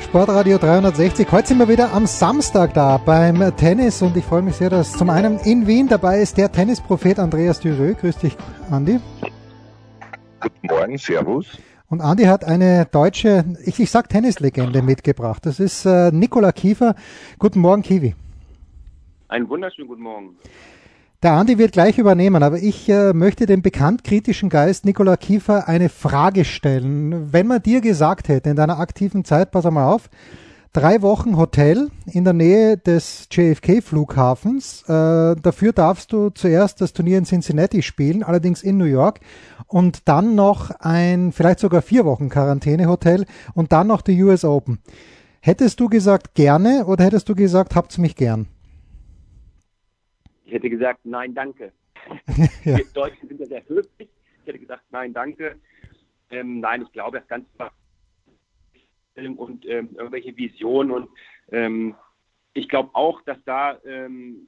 Sportradio 360. Heute sind wir wieder am Samstag da beim Tennis und ich freue mich sehr, dass zum einen in Wien dabei ist der Tennisprophet Andreas Dürö. Grüß dich, Andi. Guten Morgen, Servus. Und Andi hat eine deutsche, ich, ich sag Tennislegende mitgebracht. Das ist äh, Nikola Kiefer. Guten Morgen, Kiwi. Einen wunderschönen guten Morgen. Der Andi wird gleich übernehmen, aber ich äh, möchte dem bekannt kritischen Geist Nikola Kiefer eine Frage stellen. Wenn man dir gesagt hätte in deiner aktiven Zeit, pass mal auf, drei Wochen Hotel in der Nähe des JFK-Flughafens, äh, dafür darfst du zuerst das Turnier in Cincinnati spielen, allerdings in New York, und dann noch ein, vielleicht sogar vier Wochen Quarantäne-Hotel und dann noch die US Open. Hättest du gesagt gerne oder hättest du gesagt, habt's mich gern? Ich hätte gesagt, nein, danke. ja. Wir Deutschen sind ja sehr höflich. Ich hätte gesagt, nein, danke. Ähm, nein, ich glaube, das Ganze war und ähm, irgendwelche Visionen und ähm, ich glaube auch, dass da ähm,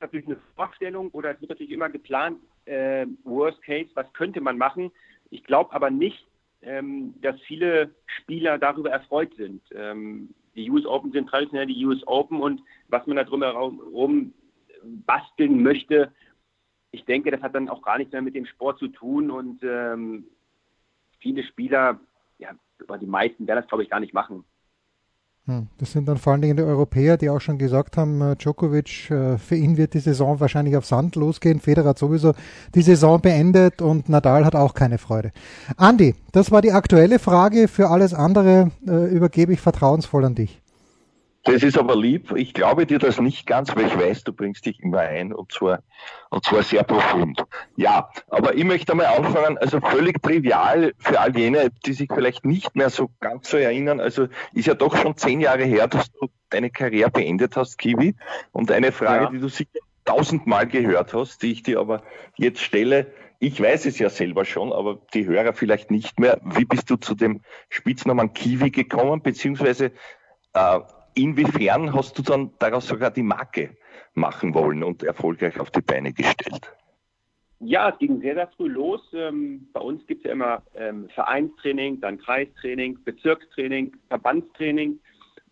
natürlich eine Vorstellung oder es wird natürlich immer geplant, äh, Worst Case, was könnte man machen. Ich glaube aber nicht, ähm, dass viele Spieler darüber erfreut sind. Ähm, die US Open sind traditionell die US Open und was man da drumherum basteln möchte. Ich denke, das hat dann auch gar nichts mehr mit dem Sport zu tun und ähm, viele Spieler, ja, aber die meisten werden das, glaube ich, gar nicht machen. Hm, Das sind dann vor allen Dingen die Europäer, die auch schon gesagt haben, äh, Djokovic, äh, für ihn wird die Saison wahrscheinlich auf Sand losgehen. Federer hat sowieso die Saison beendet und Nadal hat auch keine Freude. Andi, das war die aktuelle Frage. Für alles andere äh, übergebe ich vertrauensvoll an dich. Das ist aber lieb. Ich glaube dir das nicht ganz, weil ich weiß, du bringst dich immer ein und zwar, und zwar sehr profund. Ja, aber ich möchte einmal anfangen, also völlig trivial für all jene, die sich vielleicht nicht mehr so ganz so erinnern. Also ist ja doch schon zehn Jahre her, dass du deine Karriere beendet hast, Kiwi. Und eine Frage, Ja. die du sicher tausendmal gehört hast, die ich dir aber jetzt stelle, ich weiß es ja selber schon, aber die Hörer vielleicht nicht mehr. Wie bist du zu dem Spitznamen Kiwi gekommen, beziehungsweise äh, inwiefern hast du dann daraus sogar die Marke machen wollen und erfolgreich auf die Beine gestellt? Ja, es ging sehr, sehr früh los. Ähm, bei uns gibt es ja immer ähm, Vereinstraining, dann Kreistraining, Bezirkstraining, Verbandstraining.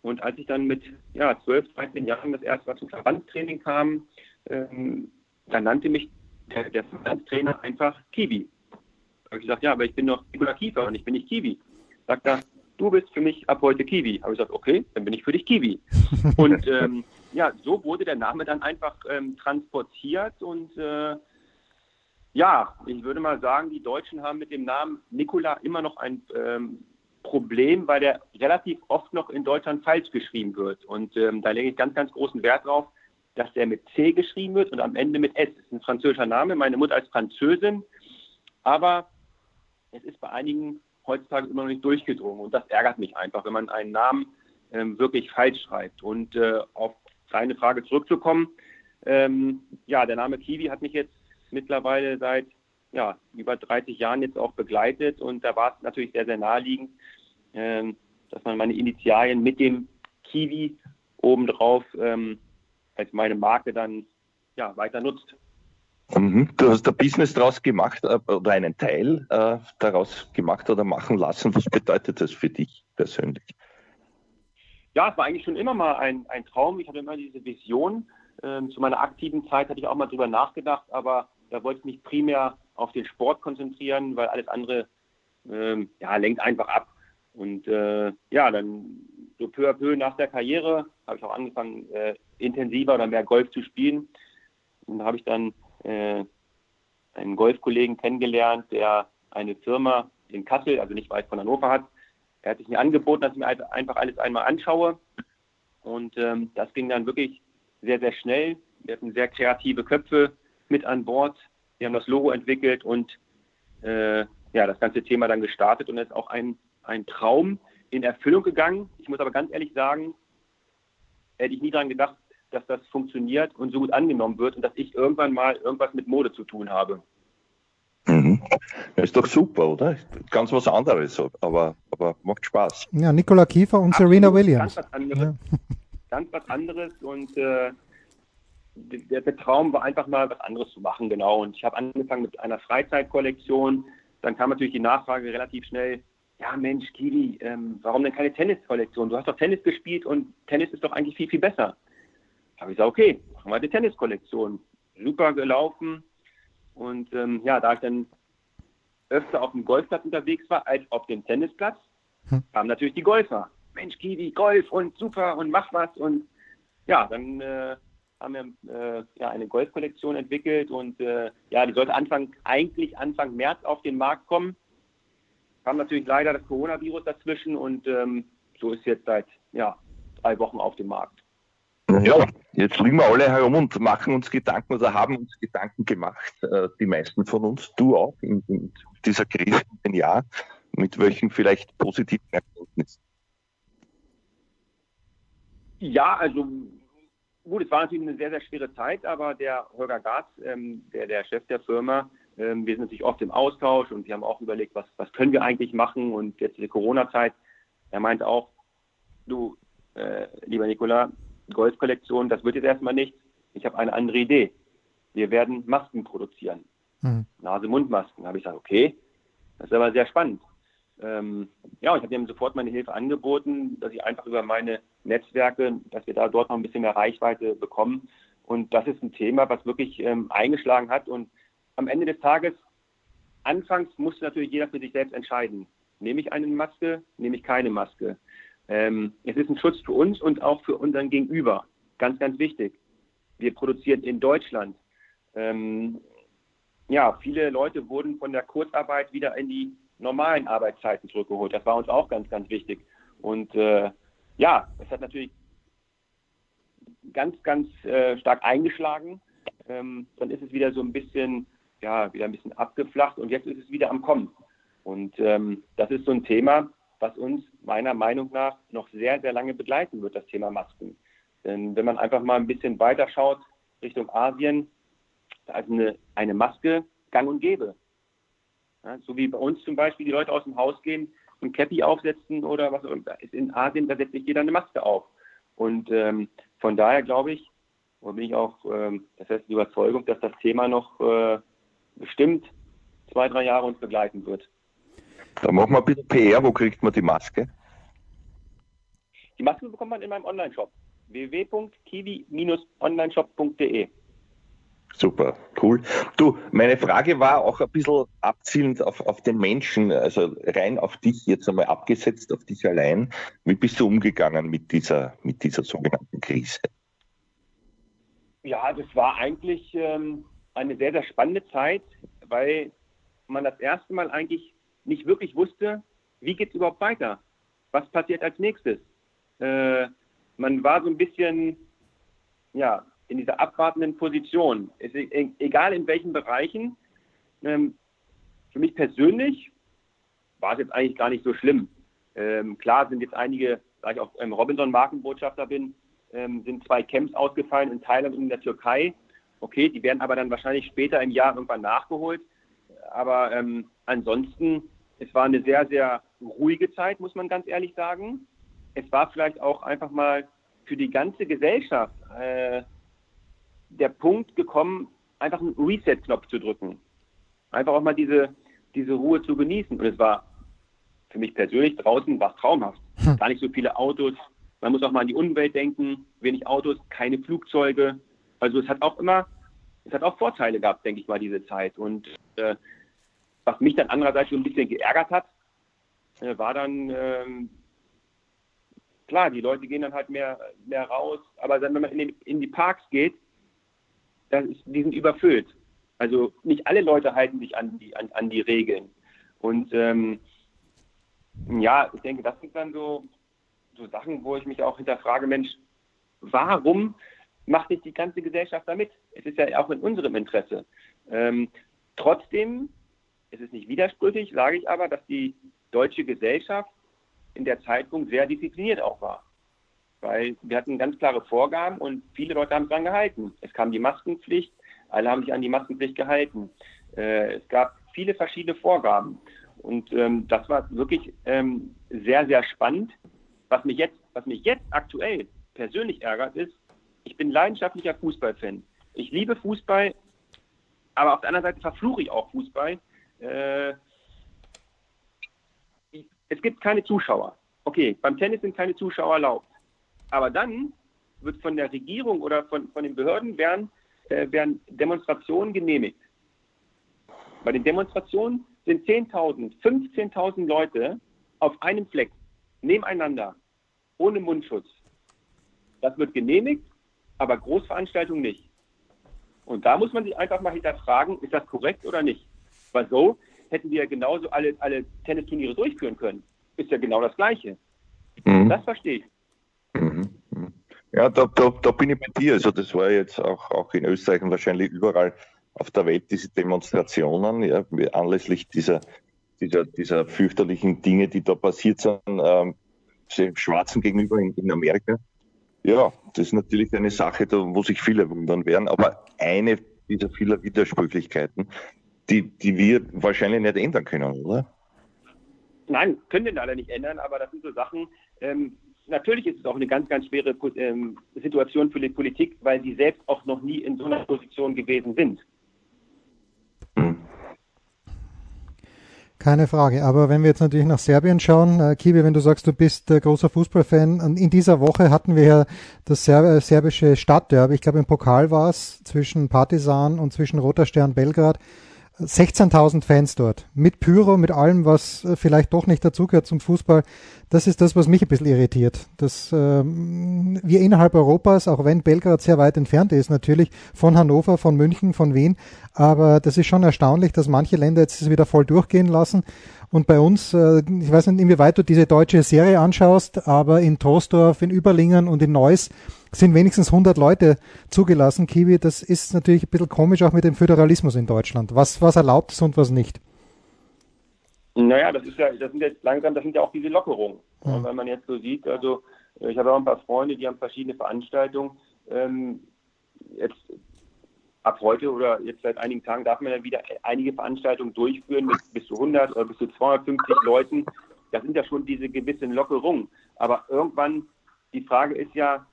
Und als ich dann mit ja, 12, 13 Jahren das erste Mal zum Verbandstraining kam, ähm, dann nannte mich der, der Verbandstrainer einfach Kiwi. Da habe ich gesagt, ja, aber ich bin doch Kiefer und ich bin nicht Kiwi. Sagt er, du bist für mich ab heute Kiwi. Habe ich gesagt, okay, dann bin ich für dich Kiwi. und ähm, ja, so wurde der Name dann einfach ähm, transportiert und äh, ja, ich würde mal sagen, die Deutschen haben mit dem Namen Nikola immer noch ein ähm, Problem, weil der relativ oft noch in Deutschland falsch geschrieben wird. Und ähm, da lege ich ganz, ganz großen Wert drauf, dass der mit C geschrieben wird und am Ende mit S. Das ist ein französischer Name. Meine Mutter ist Französin, aber es ist bei einigen heutzutage immer noch nicht durchgedrungen. Und das ärgert mich einfach, wenn man einen Namen ähm, wirklich falsch schreibt. Und äh, auf deine Frage zurückzukommen, ähm, ja, der Name Kiwi hat mich jetzt mittlerweile seit ja, über 30 Jahren jetzt auch begleitet und da war es natürlich sehr, sehr naheliegend, ähm, dass man meine Initialien mit dem Kiwi obendrauf ähm, als meine Marke dann ja, weiter nutzt. Mhm. Du hast ein Business daraus gemacht äh, oder einen Teil äh, daraus gemacht oder machen lassen. Was bedeutet das für dich persönlich? Ja, es war eigentlich schon immer mal ein, ein Traum. Ich hatte immer diese Vision. Ähm, zu meiner aktiven Zeit hatte ich auch mal drüber nachgedacht, aber da wollte ich mich primär auf den Sport konzentrieren, weil alles andere ähm, ja, lenkt einfach ab. Und äh, ja, dann so peu à peu nach der Karriere habe ich auch angefangen, äh, intensiver oder mehr Golf zu spielen. Und da habe ich dann äh, einen Golfkollegen kennengelernt, der eine Firma in Kassel, also nicht weit von Hannover hat. Er hat sich mir angeboten, dass ich mir einfach alles einmal anschaue. Und ähm, das ging dann wirklich sehr, sehr schnell. Wir hatten sehr kreative Köpfe mit an Bord. Wir haben das Logo entwickelt und äh, ja, das ganze Thema dann gestartet und es ist auch ein, ein Traum in Erfüllung gegangen. Ich muss aber ganz ehrlich sagen, hätte ich nie daran gedacht, dass das funktioniert und so gut angenommen wird und dass ich irgendwann mal irgendwas mit Mode zu tun habe. Mhm. Das ist doch super, oder? Ganz was anderes, aber, aber macht Spaß. Ja, Nicola Kiefer und Absolut, Serena Williams. Ganz was anderes, ja. ganz was anderes und äh, der, der, Traum war einfach mal was anderes zu machen, genau. Und ich habe angefangen mit einer Freizeitkollektion. Dann kam natürlich die Nachfrage relativ schnell, ja Mensch, Kili, ähm, warum denn keine Tenniskollektion? Du hast doch Tennis gespielt und Tennis ist doch eigentlich viel, viel besser. Habe ich gesagt, okay, machen wir eine Tenniskollektion. Super gelaufen. Und ähm, ja, da ich dann öfter auf dem Golfplatz unterwegs war als auf dem Tennisplatz, hm. kamen natürlich die Golfer. Mensch, Kiwi, Golf und super und mach was. Und ja, dann äh, haben wir äh, ja, eine Golfkollektion entwickelt und äh, ja, die sollte Anfang, eigentlich Anfang März auf den Markt kommen. Kam natürlich leider das Coronavirus dazwischen und ähm, so ist jetzt seit ja, drei Wochen auf dem Markt. Ja, jetzt liegen wir alle herum und machen uns Gedanken oder haben uns Gedanken gemacht, äh, die meisten von uns, du auch, in, in dieser Krise, in Jahr, mit welchen vielleicht positiven Erkenntnissen. Ja, also gut, es war natürlich eine sehr, sehr schwere Zeit, aber der Holger Garz, ähm, der, der Chef der Firma, ähm, wir sind natürlich oft im Austausch und wir haben auch überlegt, was, was können wir eigentlich machen und jetzt in der Corona-Zeit, er meinte auch, du, äh, lieber Nikola, Golfkollektion, das wird jetzt erstmal nicht. Ich habe eine andere Idee. Wir werden Masken produzieren. Mhm. Nase-Mund-Masken. Habe ich gesagt, okay, das ist aber sehr spannend. Ähm, ja, ich habe ihm sofort meine Hilfe angeboten, dass ich einfach über meine Netzwerke, dass wir da dort noch ein bisschen mehr Reichweite bekommen. Und das ist ein Thema, was wirklich ähm, eingeschlagen hat. Und am Ende des Tages, anfangs musste natürlich jeder für sich selbst entscheiden. Nehme ich eine Maske, nehme ich keine Maske. Ähm, es ist ein Schutz für uns und auch für unseren Gegenüber. Ganz, ganz wichtig. Wir produzieren in Deutschland. Ähm, ja, viele Leute wurden von der Kurzarbeit wieder in die normalen Arbeitszeiten zurückgeholt. Das war uns auch ganz, ganz wichtig. Und äh, ja, es hat natürlich ganz, ganz äh, stark eingeschlagen. Ähm, dann ist es wieder so ein bisschen, ja, wieder ein bisschen abgeflacht und jetzt ist es wieder am Kommen. Und ähm, das ist so ein Thema, was uns meiner Meinung nach noch sehr, sehr lange begleiten wird, das Thema Masken. Denn wenn man einfach mal ein bisschen weiter schaut Richtung Asien, da ist eine, eine Maske gang und gäbe. Ja, so wie bei uns zum Beispiel die Leute aus dem Haus gehen, ein Cappy aufsetzen oder was auch immer. In Asien, da setzt sich jeder eine Maske auf. Und ähm, von daher glaube ich, oder bin ich auch ähm, das heißt die Überzeugung, dass das Thema noch äh, bestimmt zwei, drei Jahre uns begleiten wird. Da machen wir ein bisschen PR. Wo kriegt man die Maske? Die Maske bekommt man in meinem Online-Shop www.kiwi-onlineshop.de. Super, cool. Du, meine Frage war auch ein bisschen abzielend auf, auf den Menschen, also rein auf dich jetzt einmal abgesetzt, auf dich allein. Wie bist du umgegangen mit dieser, mit dieser sogenannten Krise? Ja, das war eigentlich ähm, eine sehr, sehr spannende Zeit, weil man das erste Mal eigentlich nicht wirklich wusste, wie geht es überhaupt weiter? Was passiert als nächstes? Äh, man war so ein bisschen, ja, in dieser abwartenden Position. Es, e, egal in welchen Bereichen. Ähm, für mich persönlich war es jetzt eigentlich gar nicht so schlimm. Ähm, klar sind jetzt einige, da ich auch ähm, Robinson-Markenbotschafter bin, ähm, sind zwei Camps ausgefallen in Thailand und in der Türkei. Okay, die werden aber dann wahrscheinlich später im Jahr irgendwann nachgeholt. Aber ähm, ansonsten es war eine sehr, sehr ruhige Zeit, muss man ganz ehrlich sagen. Es war vielleicht auch einfach mal für die ganze Gesellschaft äh, der Punkt gekommen, einfach einen Reset-Knopf zu drücken. Einfach auch mal diese, diese Ruhe zu genießen. Und es war für mich persönlich draußen war traumhaft. Hm. Gar nicht so viele Autos. Man muss auch mal an die Umwelt denken. Wenig Autos, keine Flugzeuge. Also es hat auch immer, es hat auch Vorteile gehabt, denke ich mal, diese Zeit. Und äh, was mich dann andererseits so ein bisschen geärgert hat, äh, war dann, ähm, klar, die Leute gehen dann halt mehr, mehr raus, aber dann, wenn man in, den, in die Parks geht, dann ist, die sind überfüllt. Also nicht alle Leute halten sich an die, an, an die Regeln. Und ähm, ja, ich denke, das sind dann so, so Sachen, wo ich mich auch hinterfrage, Mensch, warum macht nicht die ganze Gesellschaft damit? Es ist ja auch in unserem Interesse. Ähm, trotzdem es ist nicht widersprüchlich, sage ich aber, dass die deutsche Gesellschaft in der Zeitpunkt sehr diszipliniert auch war. Weil wir hatten ganz klare Vorgaben und viele Leute haben es gehalten. Es kam die Maskenpflicht, alle haben sich an die Maskenpflicht gehalten. Äh, es gab viele verschiedene Vorgaben. Und ähm, das war wirklich ähm, sehr, sehr spannend. Was mich jetzt, was mich jetzt aktuell persönlich ärgert, ist, ich bin leidenschaftlicher Fußballfan. Ich liebe Fußball, aber auf der anderen Seite verfluche ich auch Fußball. Äh, es gibt keine Zuschauer. Okay, beim Tennis sind keine Zuschauer erlaubt. Aber dann wird von der Regierung oder von, von den Behörden werden, äh, werden Demonstrationen genehmigt. Bei den Demonstrationen sind 10.000, 15.000 Leute auf einem Fleck, nebeneinander, ohne Mundschutz. Das wird genehmigt, aber Großveranstaltungen nicht. Und da muss man sich einfach mal hinterfragen, ist das korrekt oder nicht? Weil so hätten wir ja genauso alle, alle Tennisturniere durchführen können. Ist ja genau das Gleiche. Mhm. Das verstehe ich. Mhm. mhm. Ja, da, da, da bin ich bei dir. Also das war jetzt auch, auch in Österreich und wahrscheinlich überall auf der Welt diese Demonstrationen, ja, anlässlich dieser, dieser, dieser fürchterlichen Dinge, die da passiert sind, ähm, Schwarzen gegenüber in, in Amerika. Ja, das ist natürlich eine Sache, da, wo sich viele wundern werden, aber eine dieser vielen Widersprüchlichkeiten, die, die wir wahrscheinlich nicht ändern können, oder? Nein, können wir leider nicht ändern, aber das sind so Sachen, ähm, natürlich ist es auch eine ganz, ganz schwere ähm, Situation für die Politik, weil sie selbst auch noch nie in so einer Position gewesen sind. Keine Frage. Aber wenn wir jetzt natürlich nach Serbien schauen, äh, Kibi, wenn du sagst, du bist äh, großer Fußballfan, in dieser Woche hatten wir ja das Serb serbische Stadtderby. Ich glaube, im Pokal war es zwischen Partisan und zwischen Roter Stern Belgrad. 16.000 Fans dort. Mit Pyro, mit allem, was äh, vielleicht doch nicht dazugehört zum Fußball. Das ist das, was mich ein bisschen irritiert. Dass ähm, wir innerhalb Europas, auch wenn Belgrad sehr weit entfernt ist, natürlich von Hannover, von München, von Wien, aber das ist schon erstaunlich, dass manche Länder jetzt wieder voll durchgehen lassen. Und bei uns, äh, ich weiß nicht, inwieweit du diese deutsche Serie anschaust, aber in Troisdorf, in Überlingen und in Neuss sind wenigstens 100 Leute zugelassen, Kiwi. Das ist natürlich ein bisschen komisch auch mit dem Föderalismus in Deutschland. Was, was erlaubt ist und was nicht? Naja, das ist ja, das sind jetzt langsam, das sind ja auch diese Lockerungen. Ja. Wenn man jetzt so sieht, also ich habe auch ein paar Freunde, die haben verschiedene Veranstaltungen. Ähm, jetzt ab heute oder jetzt seit einigen Tagen darf man ja wieder einige Veranstaltungen durchführen mit bis zu 100 oder bis zu 250 Leuten. Das sind ja schon diese gewissen Lockerungen. Aber irgendwann, die Frage ist ja,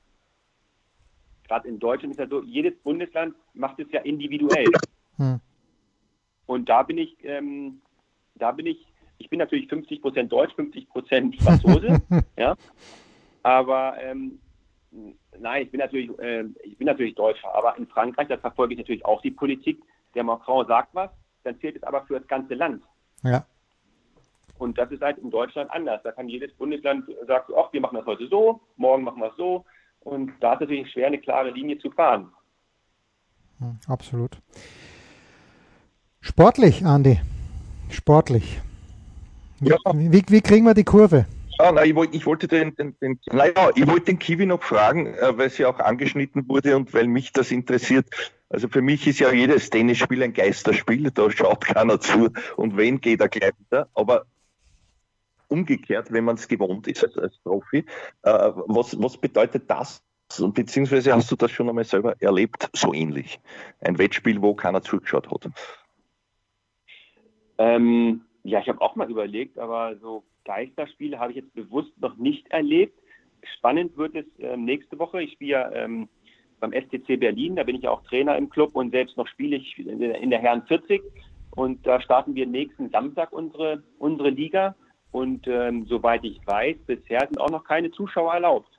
gerade in Deutschland ist ja so, jedes Bundesland macht es ja individuell. Hm. Und da bin ich, ähm, da bin ich, ich bin natürlich 50 Prozent Deutsch, 50 Prozent Franzose, ja. Aber ähm, nein, ich bin natürlich, äh, ich bin natürlich Deutscher, aber in Frankreich, da verfolge ich natürlich auch die Politik. Der Macron sagt was, dann zählt es aber für das ganze Land. Ja. Und das ist halt in Deutschland anders. Da kann jedes Bundesland sagen, ach, wir machen das heute so, morgen machen wir es so. Und da ist es natürlich schwer, eine klare Linie zu fahren. Hm, absolut. Sportlich, Andi. Sportlich. Ja. Wie, wie kriegen wir die Kurve? Ah, nein, ich, wollte, ich wollte den, den, den, naja, ich wollte den Kiwi noch fragen, äh, weil sie auch angeschnitten wurde und weil mich das interessiert. Also für mich ist ja jedes Tennisspiel ein Geisterspiel, da schaut keiner zu und wenn geht er gleich wieder. Aber umgekehrt, wenn man es gewohnt ist als, als Profi, äh, was, was bedeutet das? Und beziehungsweise hast du das schon einmal selber erlebt, so ähnlich? Ein Wettspiel, wo keiner zugeschaut hat. Ähm, ja, ich habe auch mal überlegt, aber so Geisterspiele habe ich jetzt bewusst noch nicht erlebt. Spannend wird es äh, nächste Woche. Ich spiele ja ähm, beim STC Berlin, da bin ich ja auch Trainer im Club und selbst noch spiele ich in der Herren 40. Und da starten wir nächsten Samstag unsere, unsere Liga. Und ähm, soweit ich weiß, bisher sind auch noch keine Zuschauer erlaubt.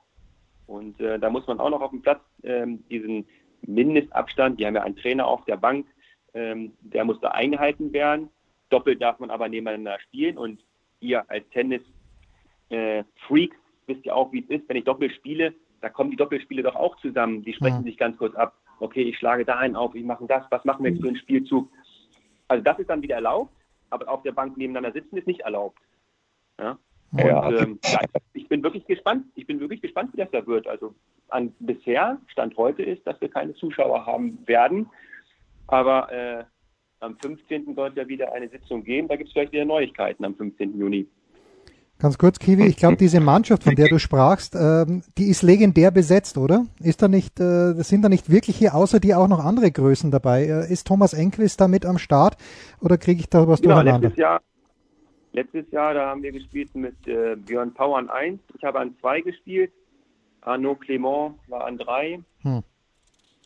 Und äh, da muss man auch noch auf dem Platz ähm, diesen Mindestabstand, die haben ja einen Trainer auf der Bank, ähm, der muss da eingehalten werden. Doppelt darf man aber nebeneinander spielen und ihr als Tennis-Freaks äh, wisst ja auch, wie es ist, wenn ich Doppel spiele, da kommen die Doppelspiele doch auch zusammen. Die sprechen ja. sich ganz kurz ab. Okay, ich schlage da einen auf, ich mache das, was machen wir jetzt für einen Spielzug? Also das ist dann wieder erlaubt, aber auf der Bank nebeneinander sitzen ist nicht erlaubt. Ja? Und, ja. Ähm, ich bin wirklich gespannt. Ich bin wirklich gespannt, wie das da wird. Also an bisher Stand heute ist, dass wir keine Zuschauer haben werden. Aber äh, am 15. soll es ja wieder eine Sitzung geben. Da gibt es vielleicht wieder Neuigkeiten am 15. Juni. Ganz kurz, Kiwi, ich glaube, diese Mannschaft, von der du sprachst, ähm, die ist legendär besetzt, oder? Ist da nicht, äh, sind da nicht wirklich hier außer dir auch noch andere Größen dabei? Äh, ist Thomas Enquist da mit am Start oder kriege ich da was genau, durcheinander? Letztes Jahr, letztes Jahr, da haben wir gespielt mit äh, Björn Pau an 1. Ich habe an 2 gespielt. Arnaud Clément war an 3. Hm.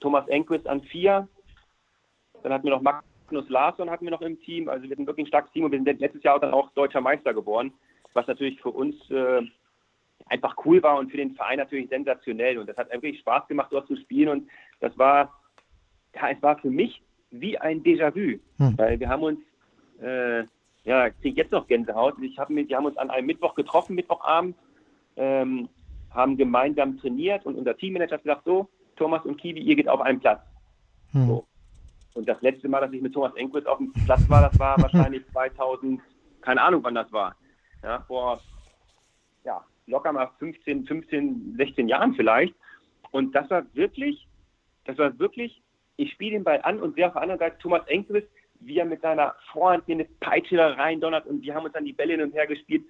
Thomas Enquist an 4. Dann hatten wir noch Magnus Larsson hatten wir noch im Team. Also wir hatten wirklich ein starkes Team und wir sind letztes Jahr dann auch deutscher Meister geworden was natürlich für uns äh, einfach cool war und für den Verein natürlich sensationell. Und das hat wirklich Spaß gemacht, dort zu spielen. Und das war, ja, es war für mich wie ein Déjà-vu, hm. weil wir haben uns, äh, ja, kriege jetzt noch Gänsehaut. Ich hab wir haben uns an einem Mittwoch getroffen, Mittwochabend, ähm, haben gemeinsam trainiert und unser Teammanager hat gesagt, so, Thomas und Kiwi, ihr geht auf einen Platz. Hm. So. Und das letzte Mal, dass ich mit Thomas Enquist auf dem Platz war, das war wahrscheinlich 2000, keine Ahnung, wann das war ja, vor ja, locker mal 15, 15, 16 Jahren vielleicht. Und das war wirklich, das war wirklich, ich spiele den Ball an und sehe auf der anderen Seite Thomas Enquist, wie er mit seiner Vorhand mir eine Peitsche da rein donnert und wir haben uns dann die Bälle hin und her gespielt.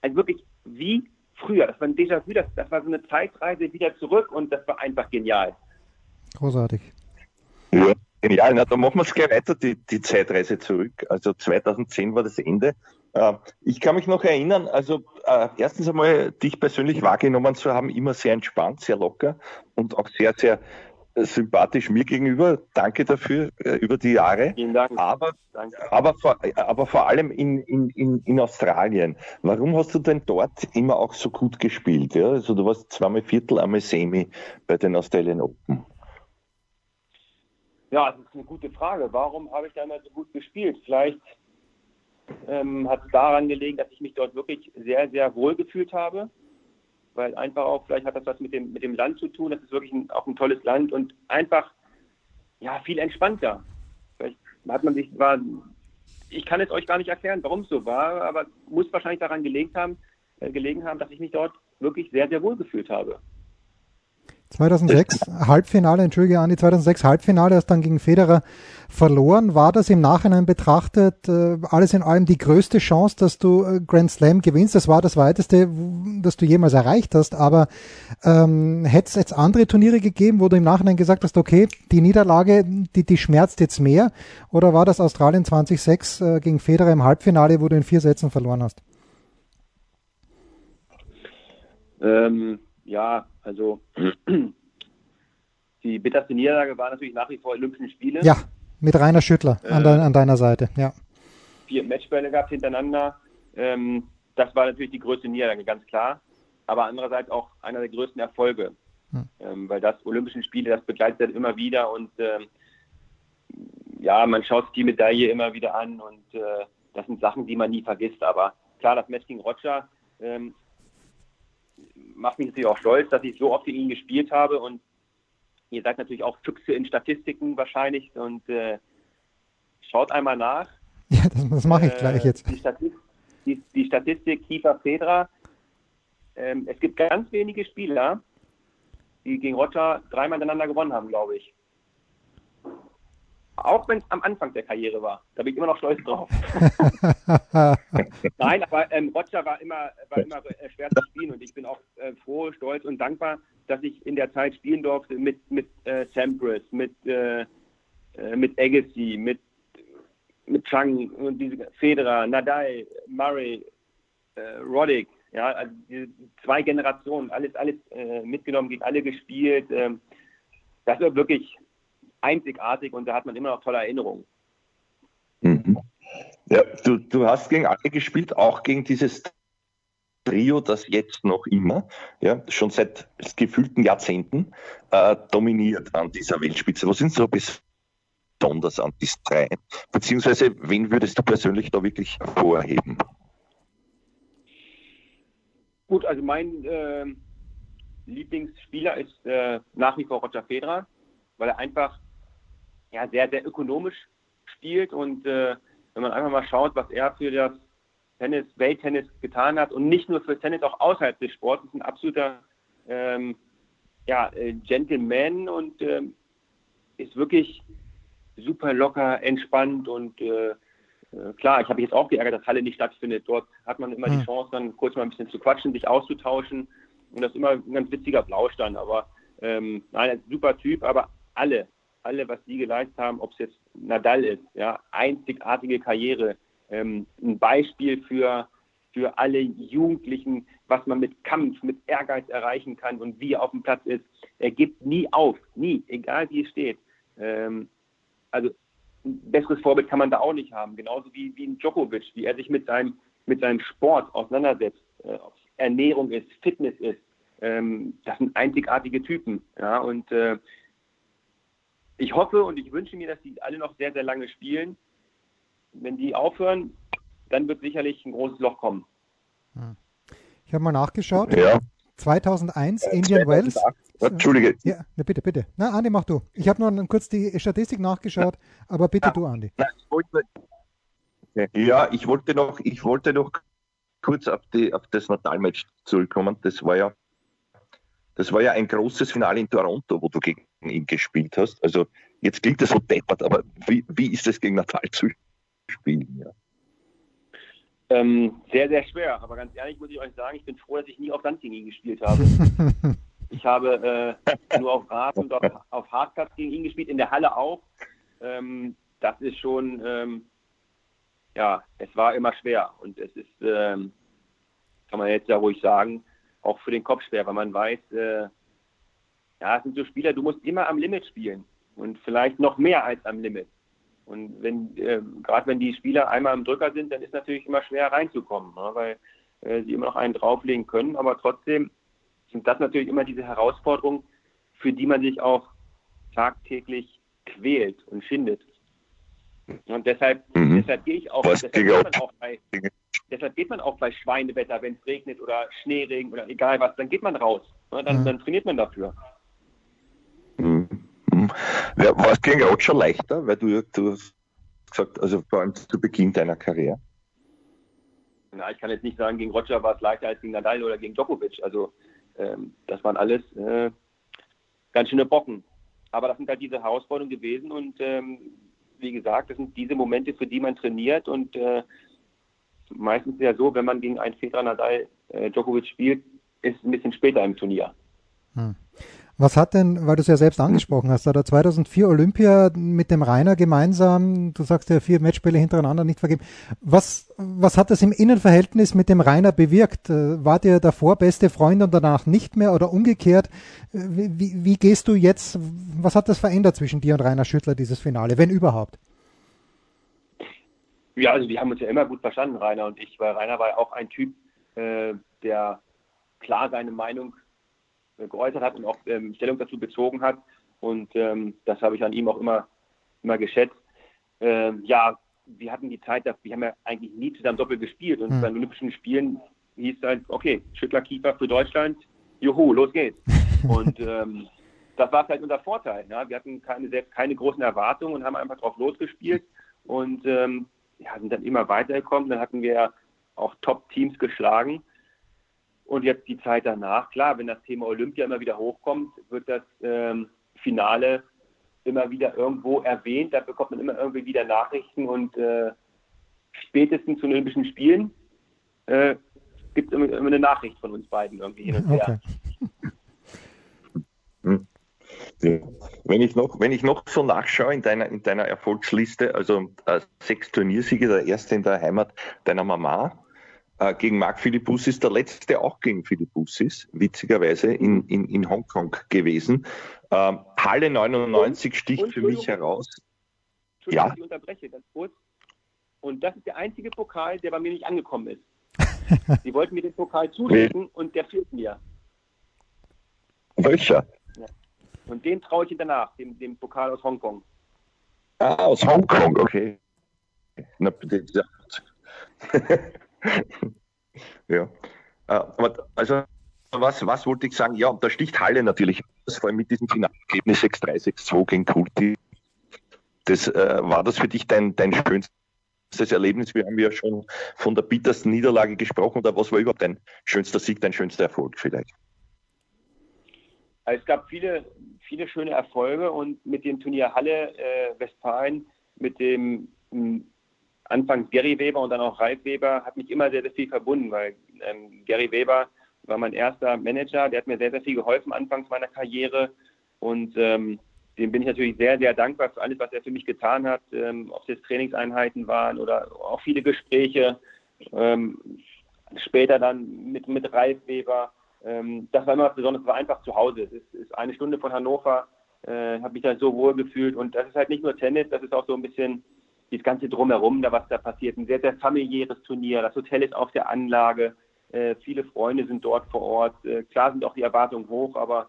Also wirklich wie früher. Das war ein Déjà-vu, das, das war so eine Zeitreise wieder zurück und das war einfach genial. Großartig. Ja, genial. Na, dann machen wir es gleich weiter, die, die Zeitreise zurück. Also 2010 war das Ende. Äh, ich kann mich noch erinnern, also äh, erstens einmal dich persönlich wahrgenommen zu haben, immer sehr entspannt, sehr locker und auch sehr, sehr äh, sympathisch mir gegenüber. Danke dafür äh, über die Jahre. Vielen Dank. Aber, aber, vor, aber vor allem in, in, in, in Australien. Warum hast du denn dort immer auch so gut gespielt? Ja? Also du warst zweimal Viertel, einmal Semi bei den Australian Open. Ja, das ist eine gute Frage. Warum habe ich da immer so gut gespielt? Vielleicht ähm, hat daran gelegen, dass ich mich dort wirklich sehr, sehr wohl gefühlt habe. Weil einfach auch, vielleicht hat das was mit dem, mit dem Land zu tun. Das ist wirklich ein, auch ein tolles Land und einfach, ja, viel entspannter. Vielleicht hat man sich, war, ich kann es euch gar nicht erklären, warum es so war, aber muss wahrscheinlich daran gelegen haben, äh, gelegen haben, dass ich mich dort wirklich sehr, sehr wohl gefühlt habe. 2006 Halbfinale, entschuldige Andi, 2006 Halbfinale, hast dann gegen Federer verloren. War das im Nachhinein betrachtet äh, alles in allem die größte Chance, dass du äh, Grand Slam gewinnst? Das war das weiteste, das du jemals erreicht hast. Aber ähm, hätte es jetzt andere Turniere gegeben, wo du im Nachhinein gesagt hast, okay, die Niederlage, die, die schmerzt jetzt mehr? Oder war das Australien 2006 äh, gegen Federer im Halbfinale, wo du in vier Sätzen verloren hast? Ähm, ja, also die bitterste Niederlage war natürlich nach wie vor Olympischen Spiele. Ja, mit Rainer Schüttler an, dein, an deiner Seite, ja. Vier Matchbälle gehabt hintereinander. Ähm, das war natürlich die größte Niederlage, ganz klar. Aber andererseits auch einer der größten Erfolge. Hm. Ähm, weil das Olympischen Spiele, das begleitet immer wieder und ähm, ja, man schaut sich die Medaille immer wieder an und äh, das sind Sachen, die man nie vergisst. Aber klar, das Match gegen Roger ähm, macht mich natürlich auch stolz, dass ich so oft in ihn gespielt habe und ihr seid natürlich auch Füchse in Statistiken wahrscheinlich und äh, schaut einmal nach. Ja, das, das mache ich äh, gleich jetzt. Die Statistik, die, die Statistik Kiefer Fedra. Ähm, es gibt ganz wenige Spieler, die gegen Roger dreimal miteinander gewonnen haben, glaube ich. Auch wenn es am Anfang der Karriere war. Da bin ich immer noch stolz drauf. Nein, aber ähm, Roger war immer, war immer äh, schwer zu spielen und ich bin auch äh, froh, stolz und dankbar, dass ich in der Zeit spielen durfte mit, mit äh, Sampras, mit, äh, äh, mit Agassi, mit, mit Chang und diese Federer, Nadal, Murray, äh, Roddick. Ja, also zwei Generationen, alles, alles äh, mitgenommen, gegen alle gespielt. Ähm, das war wirklich einzigartig und da hat man immer noch tolle Erinnerungen. Mhm. Ja, du, du hast gegen alle gespielt, auch gegen dieses Trio, das jetzt noch immer, ja, schon seit gefühlten Jahrzehnten äh, dominiert an dieser Weltspitze. Was sind so besonders an diesen drei? Beziehungsweise, wen würdest du persönlich da wirklich hervorheben? Gut, also mein äh, Lieblingsspieler ist äh, nach wie vor Roger Federer, weil er einfach ja, sehr, sehr ökonomisch spielt und äh, wenn man einfach mal schaut, was er für das Tennis, Welttennis getan hat und nicht nur für Tennis, auch außerhalb des Sports, ist ein absoluter ähm, ja, äh, Gentleman und ähm, ist wirklich super locker, entspannt und äh, äh, klar, ich habe mich jetzt auch geärgert, dass Halle nicht stattfindet. Dort hat man immer hm. die Chance, dann kurz mal ein bisschen zu quatschen, sich auszutauschen. Und das ist immer ein ganz witziger Blausch dann. Aber ähm, nein, ein super Typ, aber alle, alle, was die geleistet haben, ob es jetzt Nadal ist, ja, einzigartige Karriere, ähm, ein Beispiel für, für alle Jugendlichen, was man mit Kampf, mit Ehrgeiz erreichen kann und wie er auf dem Platz ist. Er gibt nie auf, nie, egal wie es steht. Ähm, also ein besseres Vorbild kann man da auch nicht haben. Genauso wie, wie ein Djokovic, wie er sich mit seinem, mit seinem Sport auseinandersetzt, äh, ob es Ernährung ist, Fitness ist. Ähm, das sind einzigartige Typen. Ja, und äh, ich hoffe und ich wünsche mir, dass die alle noch sehr, sehr lange spielen. Wenn die aufhören, dann wird sicherlich ein großes Loch kommen. Hm. Ich habe mal nachgeschaut. Ja. 2001 äh, Indian Wells. Entschuldige. Ja, na bitte, bitte. Na, Andi, mach du. Ich habe nur kurz die Statistik nachgeschaut, aber bitte ja. du, Andi. Ja, ich wollte noch, ich wollte noch kurz auf, die, auf das Natalmatch zurückkommen. Das war ja, das war ja ein großes Finale in Toronto, wo du gegen ihn gespielt hast. Also jetzt klingt das so deppert, aber wie, wie ist es gegen Natal zu spielen? Ja. Ähm, sehr, sehr schwer. Aber ganz ehrlich muss ich euch sagen, ich bin froh, dass ich nie auf Sand gegen ihn gespielt habe. ich habe äh, nur auf Rad und auf, auf Hartplatz gegen ihn gespielt, in der Halle auch. Ähm, das ist schon, ähm, ja, es war immer schwer. Und es ist, ähm, kann man jetzt ja ruhig sagen, auch für den Kopf schwer, weil man weiß, äh, ja, es sind so Spieler, du musst immer am Limit spielen. Und vielleicht noch mehr als am Limit. Und wenn, äh, gerade wenn die Spieler einmal im Drücker sind, dann ist natürlich immer schwer reinzukommen, ne? weil äh, sie immer noch einen drauflegen können. Aber trotzdem sind das natürlich immer diese Herausforderungen, für die man sich auch tagtäglich quält und schindet. Und deshalb, mhm. deshalb gehe ich auch, deshalb geht, man auch bei, deshalb geht man auch bei Schweinewetter, wenn es regnet oder Schneeregen oder egal was, dann geht man raus. Ne? Dann, mhm. dann trainiert man dafür. War es gegen Roger leichter, weil du, du hast gesagt, also vor allem zu Beginn deiner Karriere? Na, ich kann jetzt nicht sagen, gegen Roger war es leichter als gegen Nadal oder gegen Djokovic. Also ähm, das waren alles äh, ganz schöne Bocken. Aber das sind halt diese Herausforderungen gewesen und ähm, wie gesagt, das sind diese Momente, für die man trainiert und äh, meistens ist ja so, wenn man gegen einen Federer Nadal äh, Djokovic spielt, ist es ein bisschen später im Turnier. Hm. Was hat denn, weil du es ja selbst angesprochen hast, da 2004 Olympia mit dem Rainer gemeinsam, du sagst ja vier Matchspiele hintereinander nicht vergeben. Was, was hat das im Innenverhältnis mit dem Rainer bewirkt? Äh, Wart ihr davor beste Freunde und danach nicht mehr oder umgekehrt? Äh, wie, wie gehst du jetzt, was hat das verändert zwischen dir und Rainer Schüttler, dieses Finale, wenn überhaupt? Ja, also wir haben uns ja immer gut verstanden, Rainer und ich, weil Rainer war ja auch ein Typ, äh, der klar seine Meinung geäußert hat und auch ähm, Stellung dazu bezogen hat. Und ähm, das habe ich an ihm auch immer, immer geschätzt. Ähm, ja, wir hatten die Zeit, wir haben ja eigentlich nie zusammen doppelt gespielt. Und mhm. bei den Olympischen Spielen hieß es halt, okay, Schüttler Keeper für Deutschland, juhu, los geht's. und ähm, das war halt unser Vorteil. Ja? Wir hatten keine, selbst keine großen Erwartungen und haben einfach drauf losgespielt und ähm, ja, sind dann immer weitergekommen. Dann hatten wir auch Top-Teams geschlagen. Und jetzt die Zeit danach, klar, wenn das Thema Olympia immer wieder hochkommt, wird das ähm, Finale immer wieder irgendwo erwähnt. Da bekommt man immer irgendwie wieder Nachrichten und äh, spätestens zu den Olympischen Spielen äh, gibt es immer, immer, eine Nachricht von uns beiden irgendwie hin und her. Okay. Wenn ich noch, wenn ich noch so nachschaue in deiner, in deiner Erfolgsliste, also äh, sechs Turniersiege, der erste in der Heimat deiner Mama, äh, gegen Marc Philippus der letzte auch gegen Philippus witzigerweise in, in, in Hongkong gewesen. Ähm, Halle 99 und, sticht und, für mich heraus. Ja. Ich unterbreche ganz kurz. Und das ist der einzige Pokal, der bei mir nicht angekommen ist. Sie wollten mir den Pokal zuschicken und der fehlt mir. Welcher? Ja. Und den traue ich danach, dem, dem Pokal aus Hongkong. Ah, aus Hongkong, okay. Na, ja. Äh, also, was, was wollte ich sagen? Ja, da sticht Halle natürlich vor allem mit diesem Finalergebnis 6-3, 6-2 gegen Kulti. Das, äh, war das für dich dein, dein schönstes Erlebnis? Wir haben ja schon von der bittersten Niederlage gesprochen. Oder was war überhaupt dein schönster Sieg, dein schönster Erfolg vielleicht? Also es gab viele, viele schöne Erfolge und mit dem Turnier Halle äh, Westfalen, mit dem anfangs Gary Weber und dann auch Ralf Weber hat mich immer sehr, sehr viel verbunden, weil ähm, Gary Weber war mein erster Manager, der hat mir sehr, sehr viel geholfen anfangs meiner Karriere und ähm, dem bin ich natürlich sehr, sehr dankbar für alles, was er für mich getan hat, ähm, ob es jetzt Trainingseinheiten waren oder auch viele Gespräche. Ähm, später dann mit, mit Ralf Weber. Ähm, das war immer besonders, war einfach zu Hause. Es ist, ist eine Stunde von Hannover, äh, habe mich da so wohl gefühlt und das ist halt nicht nur Tennis, das ist auch so ein bisschen das ganze Drumherum, da was da passiert. Ein sehr, sehr familiäres Turnier. Das Hotel ist auf der Anlage. Äh, viele Freunde sind dort vor Ort. Äh, klar sind auch die Erwartungen hoch, aber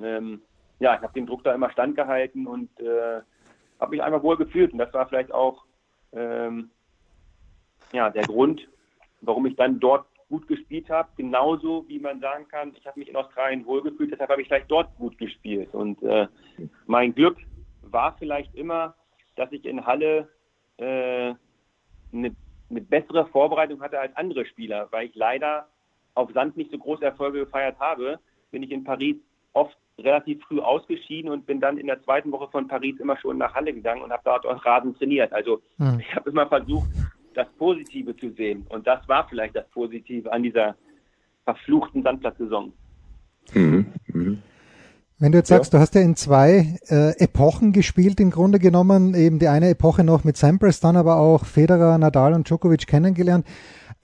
ähm, ja, ich habe dem Druck da immer standgehalten und äh, habe mich einfach wohl gefühlt. Und das war vielleicht auch ähm, ja, der Grund, warum ich dann dort gut gespielt habe. Genauso wie man sagen kann, ich habe mich in Australien wohlgefühlt, deshalb habe ich vielleicht dort gut gespielt. Und äh, mein Glück war vielleicht immer, dass ich in Halle äh, eine, eine bessere Vorbereitung hatte als andere Spieler, weil ich leider auf Sand nicht so große Erfolge gefeiert habe, bin ich in Paris oft relativ früh ausgeschieden und bin dann in der zweiten Woche von Paris immer schon nach Halle gegangen und habe dort auf Rasen trainiert. Also hm. ich habe immer versucht, das Positive zu sehen. Und das war vielleicht das Positive an dieser verfluchten Sandplatzsaison. Mhm. Mhm. Wenn du jetzt sagst, ja. du hast ja in zwei äh, Epochen gespielt, im Grunde genommen, eben die eine Epoche noch mit Sampras, dann aber auch Federer, Nadal und Djokovic kennengelernt.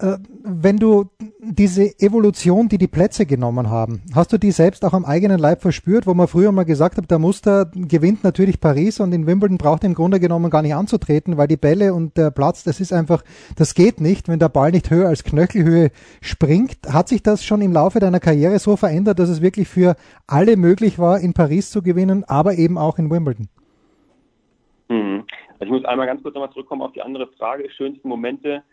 Äh, wenn du diese Evolution, die die Plätze genommen haben, hast du die selbst auch am eigenen Leib verspürt, wo man früher mal gesagt hat, der Muster gewinnt natürlich Paris und in Wimbledon braucht er im Grunde genommen gar nicht anzutreten, weil die Bälle und der Platz, das ist einfach, das geht nicht, wenn der Ball nicht höher als Knöchelhöhe springt. Hat sich das schon im Laufe deiner Karriere so verändert, dass es wirklich für alle möglich war, in Paris zu gewinnen, aber eben auch in Wimbledon? Mhm. Also ich muss einmal ganz kurz nochmal zurückkommen auf die andere Frage. Schönsten Momente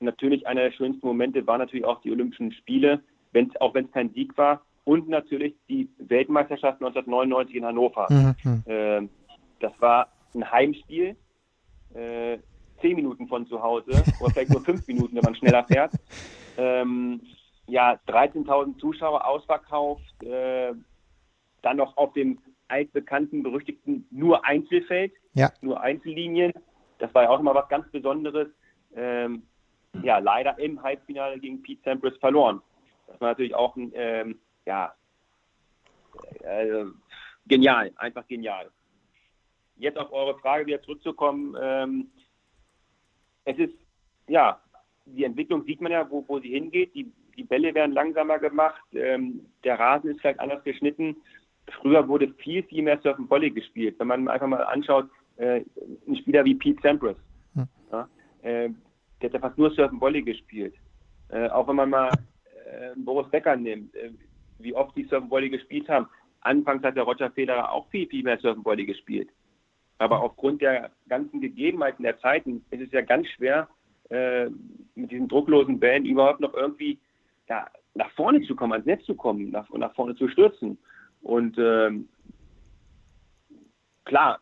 natürlich einer der schönsten Momente war natürlich auch die Olympischen Spiele, wenn's, auch wenn es kein Sieg war. Und natürlich die Weltmeisterschaft 1999 in Hannover. Mhm. Äh, das war ein Heimspiel, äh, zehn Minuten von zu Hause oder vielleicht nur fünf Minuten, wenn man schneller fährt. Ähm, ja, 13.000 Zuschauer ausverkauft, äh, dann noch auf dem altbekannten, berüchtigten nur Einzelfeld, ja. nur Einzellinien. Das war ja auch immer was ganz Besonderes. Ähm, ja, leider im Halbfinale gegen Pete Sampras verloren. Das war natürlich auch ein, ähm, ja, äh, genial, einfach genial. Jetzt auf eure Frage wieder zurückzukommen. Ähm, es ist, ja, die Entwicklung sieht man ja, wo, wo sie hingeht. Die, die Bälle werden langsamer gemacht. Ähm, der Rasen ist vielleicht anders geschnitten. Früher wurde viel, viel mehr Surfen Volley gespielt. Wenn man einfach mal anschaut, äh, ein Spieler wie Pete Sampras, hm. ja, äh, der hat ja fast nur Surfen Volley gespielt. Äh, auch wenn man mal äh, Boris Becker nimmt, äh, wie oft die Surfen Volley gespielt haben. Anfangs hat der Roger Federer auch viel, viel mehr Surfen Volley gespielt. Aber aufgrund der ganzen Gegebenheiten der Zeiten ist es ja ganz schwer, äh, mit diesen drucklosen Bällen überhaupt noch irgendwie ja, nach vorne zu kommen, ans Netz zu kommen, nach, nach vorne zu stürzen. Und ähm, klar,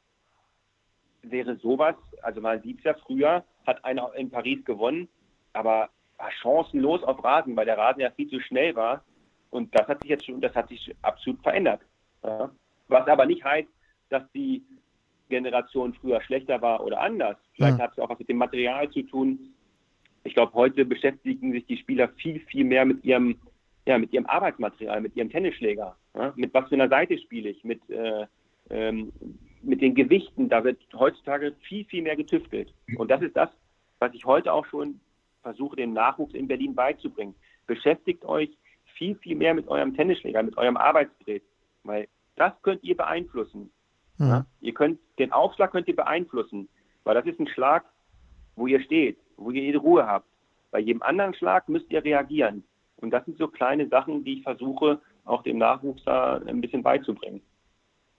wäre sowas, also man sieht es ja früher, hat einer in Paris gewonnen, aber war chancenlos auf Rasen, weil der Rasen ja viel zu schnell war. Und das hat sich jetzt schon, das hat sich absolut verändert. Ja. Was aber nicht heißt, dass die Generation früher schlechter war oder anders. Vielleicht ja. hat es auch was mit dem Material zu tun. Ich glaube, heute beschäftigen sich die Spieler viel, viel mehr mit ihrem, ja, mit ihrem Arbeitsmaterial, mit ihrem Tennisschläger. Ja. Mit was für einer Seite spiele ich, mit äh, ähm, mit den Gewichten, da wird heutzutage viel, viel mehr getüftelt. Und das ist das, was ich heute auch schon versuche, dem Nachwuchs in Berlin beizubringen. Beschäftigt euch viel, viel mehr mit eurem Tennisschläger, mit eurem Arbeitsgerät, weil das könnt ihr beeinflussen. Mhm. Ja? Ihr könnt, den Aufschlag könnt ihr beeinflussen, weil das ist ein Schlag, wo ihr steht, wo ihr jede Ruhe habt. Bei jedem anderen Schlag müsst ihr reagieren. Und das sind so kleine Sachen, die ich versuche, auch dem Nachwuchs da ein bisschen beizubringen.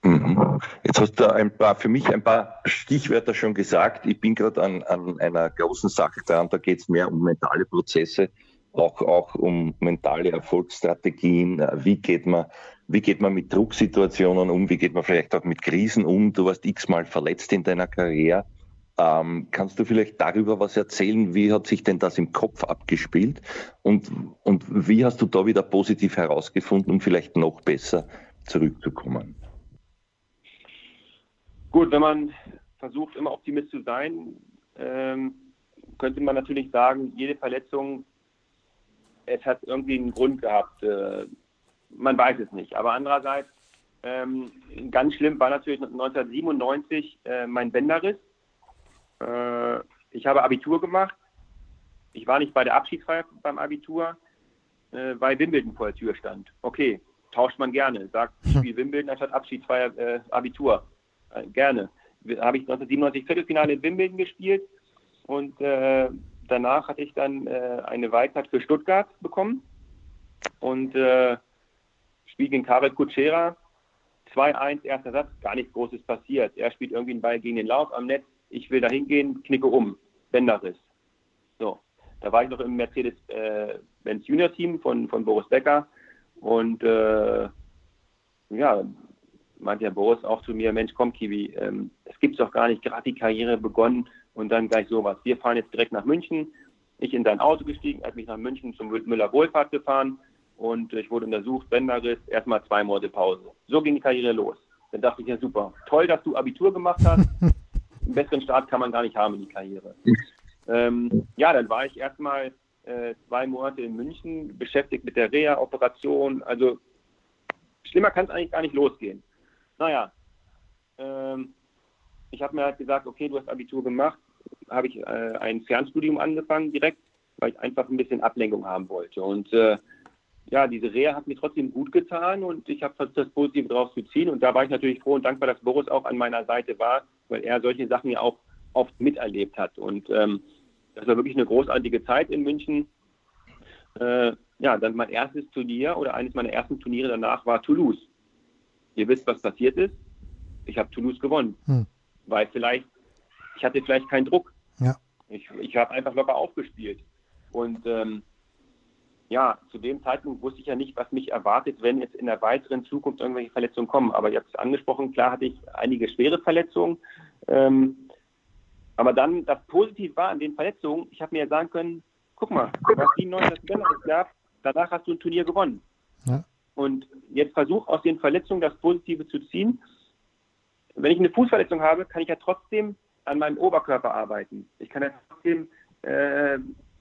Mhm. Jetzt hast du ein paar, für mich ein paar Stichwörter schon gesagt. Ich bin gerade an, an einer großen Sache dran, da geht es mehr um mentale Prozesse, auch, auch um mentale Erfolgsstrategien. Wie geht man, wie geht man mit Drucksituationen um? Wie geht man vielleicht auch mit Krisen um? Du warst x-mal verletzt in deiner Karriere. Ähm, kannst du vielleicht darüber was erzählen? Wie hat sich denn das im Kopf abgespielt? Und, und wie hast du da wieder positiv herausgefunden, um vielleicht noch besser zurückzukommen? Gut, wenn man versucht, immer Optimist zu sein, ähm, könnte man natürlich sagen, jede Verletzung, es hat irgendwie einen Grund gehabt. Äh, man weiß es nicht. Aber andererseits, ähm, ganz schlimm war natürlich 1997 äh, mein Bänderriss. Äh, ich habe Abitur gemacht. Ich war nicht bei der Abschiedsfeier beim Abitur, äh, weil Wimbledon vor der Tür stand. Okay, tauscht man gerne. Sagt, ich spiele Wimbledon anstatt Abschiedsfeier äh, Abitur. Äh, gerne. Habe ich 1997 Viertelfinale in Wimbledon gespielt und äh, danach hatte ich dann äh, eine Weizheit für Stuttgart bekommen und äh, Spiel gegen Karel Kutschera. 2-1, erster Satz, gar nichts Großes passiert. Er spielt irgendwie einen Ball gegen den Lauf am Netz. Ich will da hingehen, knicke um. Bänderriss. So. Da war ich noch im Mercedes-Benz äh, Junior Team von, von Boris Becker. Und äh, ja, meinte Herr Boris auch zu mir, Mensch, komm Kiwi, ähm, es gibt doch gar nicht, gerade die Karriere begonnen und dann gleich sowas. Wir fahren jetzt direkt nach München. Ich in sein Auto gestiegen, er hat mich nach München zum Müller-Wohlfahrt gefahren und ich wurde untersucht, Bänderriss, erstmal zwei Monate Pause. So ging die Karriere los. Dann dachte ich, ja super, toll, dass du Abitur gemacht hast. Einen besseren Start kann man gar nicht haben in die Karriere. Ähm, ja, dann war ich erstmal äh, zwei Monate in München beschäftigt mit der Reha-Operation. Also schlimmer kann es eigentlich gar nicht losgehen. Naja, ähm, ich habe mir halt gesagt, okay, du hast Abitur gemacht, habe ich äh, ein Fernstudium angefangen direkt, weil ich einfach ein bisschen Ablenkung haben wollte. Und äh, ja, diese Reha hat mir trotzdem gut getan und ich habe versucht, das Positive daraus zu ziehen. Und da war ich natürlich froh und dankbar, dass Boris auch an meiner Seite war, weil er solche Sachen ja auch oft miterlebt hat. Und ähm, das war wirklich eine großartige Zeit in München. Äh, ja, dann mein erstes Turnier oder eines meiner ersten Turniere danach war Toulouse. Ihr wisst, was passiert ist. Ich habe Toulouse gewonnen, hm. weil vielleicht, ich hatte vielleicht keinen Druck. Ja. Ich, ich habe einfach locker aufgespielt. Und ähm, ja, zu dem Zeitpunkt wusste ich ja nicht, was mich erwartet, wenn jetzt in der weiteren Zukunft irgendwelche Verletzungen kommen. Aber jetzt angesprochen, klar hatte ich einige schwere Verletzungen. Ähm, aber dann das Positive war an den Verletzungen, ich habe mir ja sagen können, guck mal, du hast 97 Bänder gehabt, danach hast du ein Turnier gewonnen. Ja. Und jetzt versuch aus den Verletzungen das Positive zu ziehen. Wenn ich eine Fußverletzung habe, kann ich ja trotzdem an meinem Oberkörper arbeiten. Ich kann ja trotzdem äh,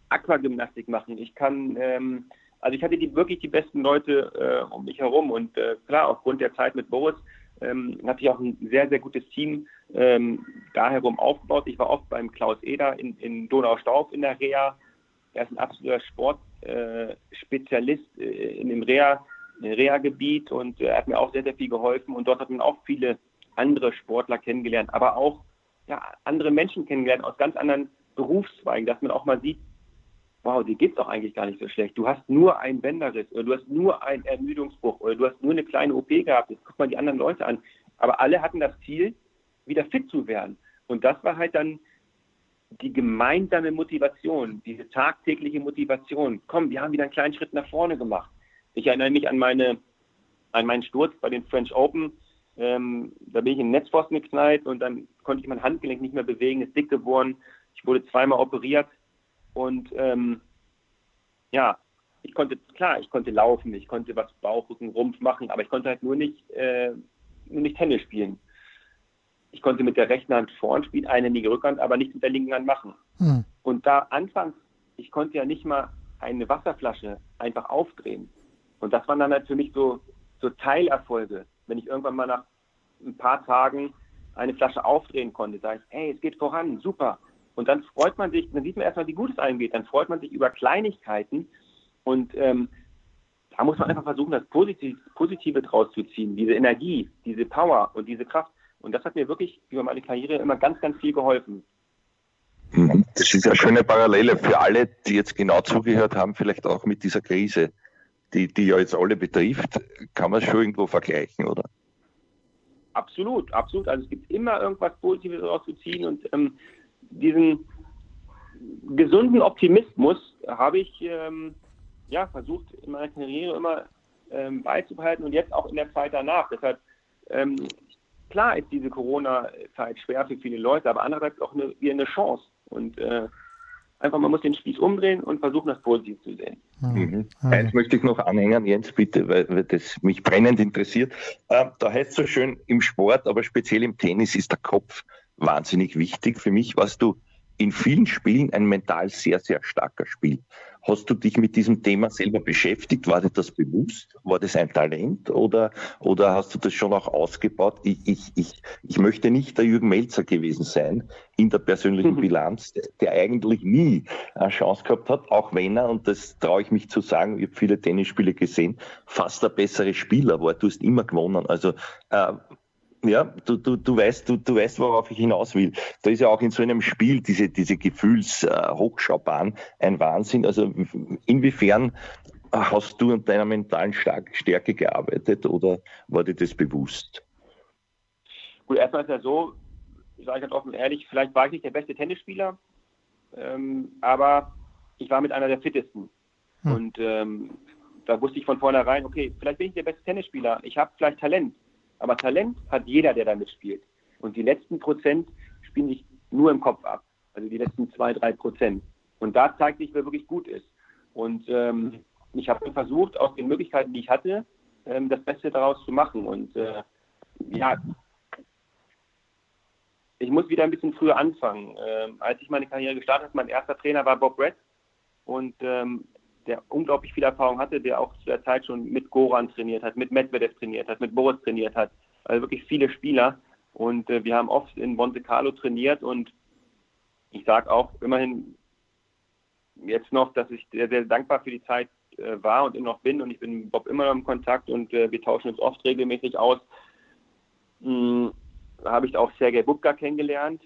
Aquagymnastik machen. Ich kann, ähm, also ich hatte die, wirklich die besten Leute äh, um mich herum und äh, klar, aufgrund der Zeit mit Boris ähm, hatte ich auch ein sehr, sehr gutes Team ähm, da herum aufgebaut. Ich war oft beim Klaus Eder in, in Donaustauf in der Reha. Er ist ein absoluter Sportspezialist äh, in dem Reha, Reha-Gebiet und er hat mir auch sehr, sehr viel geholfen und dort hat man auch viele andere Sportler kennengelernt, aber auch ja, andere Menschen kennengelernt aus ganz anderen Berufszweigen, dass man auch mal sieht, wow, dir geht's doch eigentlich gar nicht so schlecht. Du hast nur einen Bänderriss oder du hast nur einen Ermüdungsbruch oder du hast nur eine kleine OP gehabt. Jetzt guck mal die anderen Leute an. Aber alle hatten das Ziel, wieder fit zu werden. Und das war halt dann die gemeinsame Motivation, diese tagtägliche Motivation. Komm, wir haben wieder einen kleinen Schritt nach vorne gemacht. Ich erinnere mich an meine, an meinen Sturz bei den French Open. Ähm, da bin ich in den Netzpfosten geknallt und dann konnte ich mein Handgelenk nicht mehr bewegen, ist dick geworden. Ich wurde zweimal operiert und ähm, ja, ich konnte, klar, ich konnte laufen, ich konnte was Bauch, Rücken, Rumpf machen, aber ich konnte halt nur nicht, äh, nur nicht Tennis spielen. Ich konnte mit der rechten Hand vorn spielen, eine linke Rückhand, aber nicht mit der linken Hand machen. Hm. Und da anfangs, ich konnte ja nicht mal eine Wasserflasche einfach aufdrehen. Und das waren dann halt für mich so, so Teilerfolge. Wenn ich irgendwann mal nach ein paar Tagen eine Flasche aufdrehen konnte, sage ich, hey, es geht voran, super. Und dann freut man sich, dann sieht man erstmal, wie gut es einem geht. Dann freut man sich über Kleinigkeiten. Und ähm, da muss man einfach versuchen, das Positive, Positive draus zu ziehen. Diese Energie, diese Power und diese Kraft. Und das hat mir wirklich über meine Karriere immer ganz, ganz viel geholfen. Mhm. Das ist eine schöne Parallele für alle, die jetzt genau zugehört haben, vielleicht auch mit dieser Krise, die, die ja jetzt alle betrifft, kann man schon irgendwo vergleichen, oder? Absolut, absolut. Also es gibt immer irgendwas Positives daraus zu ziehen und ähm, diesen gesunden Optimismus habe ich ähm, ja, versucht in meiner Karriere immer ähm, beizubehalten und jetzt auch in der Zeit danach. Deshalb, ähm, klar ist diese Corona-Zeit schwer für viele Leute, aber andererseits auch eine, eine Chance. Und äh, einfach, man muss den Spieß umdrehen und versuchen, das positiv zu sehen. Mhm. Mhm. Eins möchte ich noch anhängen, Jens, bitte, weil, weil das mich brennend interessiert. Äh, da heißt es so schön, im Sport, aber speziell im Tennis ist der Kopf wahnsinnig wichtig. Für mich warst du in vielen Spielen ein mental sehr, sehr starker Spiel. Hast du dich mit diesem Thema selber beschäftigt? War dir das bewusst? War das ein Talent oder, oder hast du das schon auch ausgebaut? Ich, ich, ich, ich möchte nicht der Jürgen Melzer gewesen sein in der persönlichen mhm. Bilanz, der eigentlich nie eine Chance gehabt hat, auch wenn er, und das traue ich mich zu sagen, ich habe viele Tennisspiele gesehen, fast der bessere Spieler war. Du hast immer gewonnen. Also äh, ja, du, du, du weißt, du, du weißt, worauf ich hinaus will. Da ist ja auch in so einem Spiel diese, diese Gefühlshochschaubahn äh, ein Wahnsinn. Also inwiefern hast du an deiner mentalen Stärke gearbeitet oder war dir das bewusst? Gut, erstmal ist ja so, ich sage ganz offen ehrlich, vielleicht war ich nicht der beste Tennisspieler, ähm, aber ich war mit einer der fittesten. Hm. Und ähm, da wusste ich von vornherein, okay, vielleicht bin ich der beste Tennisspieler, ich habe vielleicht Talent. Aber Talent hat jeder, der da mitspielt. Und die letzten Prozent spielen sich nur im Kopf ab. Also die letzten zwei, drei Prozent. Und da zeigt sich, wer wirklich gut ist. Und ähm, ich habe versucht, aus den Möglichkeiten, die ich hatte, ähm, das Beste daraus zu machen. Und äh, ja, ich muss wieder ein bisschen früher anfangen. Ähm, als ich meine Karriere gestartet habe, mein erster Trainer war Bob Brett. Und ähm, der unglaublich viel Erfahrung hatte, der auch zu der Zeit schon mit Goran trainiert hat, mit Medvedev trainiert hat, mit Boris trainiert hat. Also wirklich viele Spieler. Und äh, wir haben oft in Monte Carlo trainiert und ich sage auch immerhin jetzt noch, dass ich sehr, sehr dankbar für die Zeit äh, war und immer noch bin und ich bin mit Bob immer noch im Kontakt und äh, wir tauschen uns oft regelmäßig aus. Hm, habe ich auch Sergei Bubka kennengelernt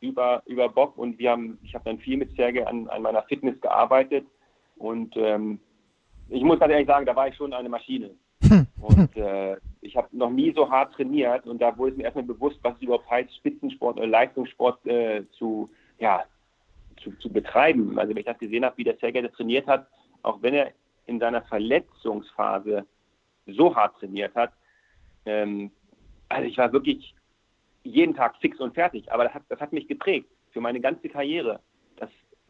über, über Bob und wir haben, ich habe dann viel mit Sergei an, an meiner Fitness gearbeitet und ähm, ich muss ganz ehrlich sagen, da war ich schon eine Maschine. Hm. Und äh, ich habe noch nie so hart trainiert und da wurde es mir erstmal bewusst, was es überhaupt heißt, Spitzensport oder Leistungssport äh, zu, ja, zu, zu betreiben. Also wenn ich das gesehen habe, wie der Sergei das trainiert hat, auch wenn er in seiner Verletzungsphase so hart trainiert hat, ähm, also ich war wirklich jeden Tag fix und fertig, aber das hat, das hat mich geprägt für meine ganze Karriere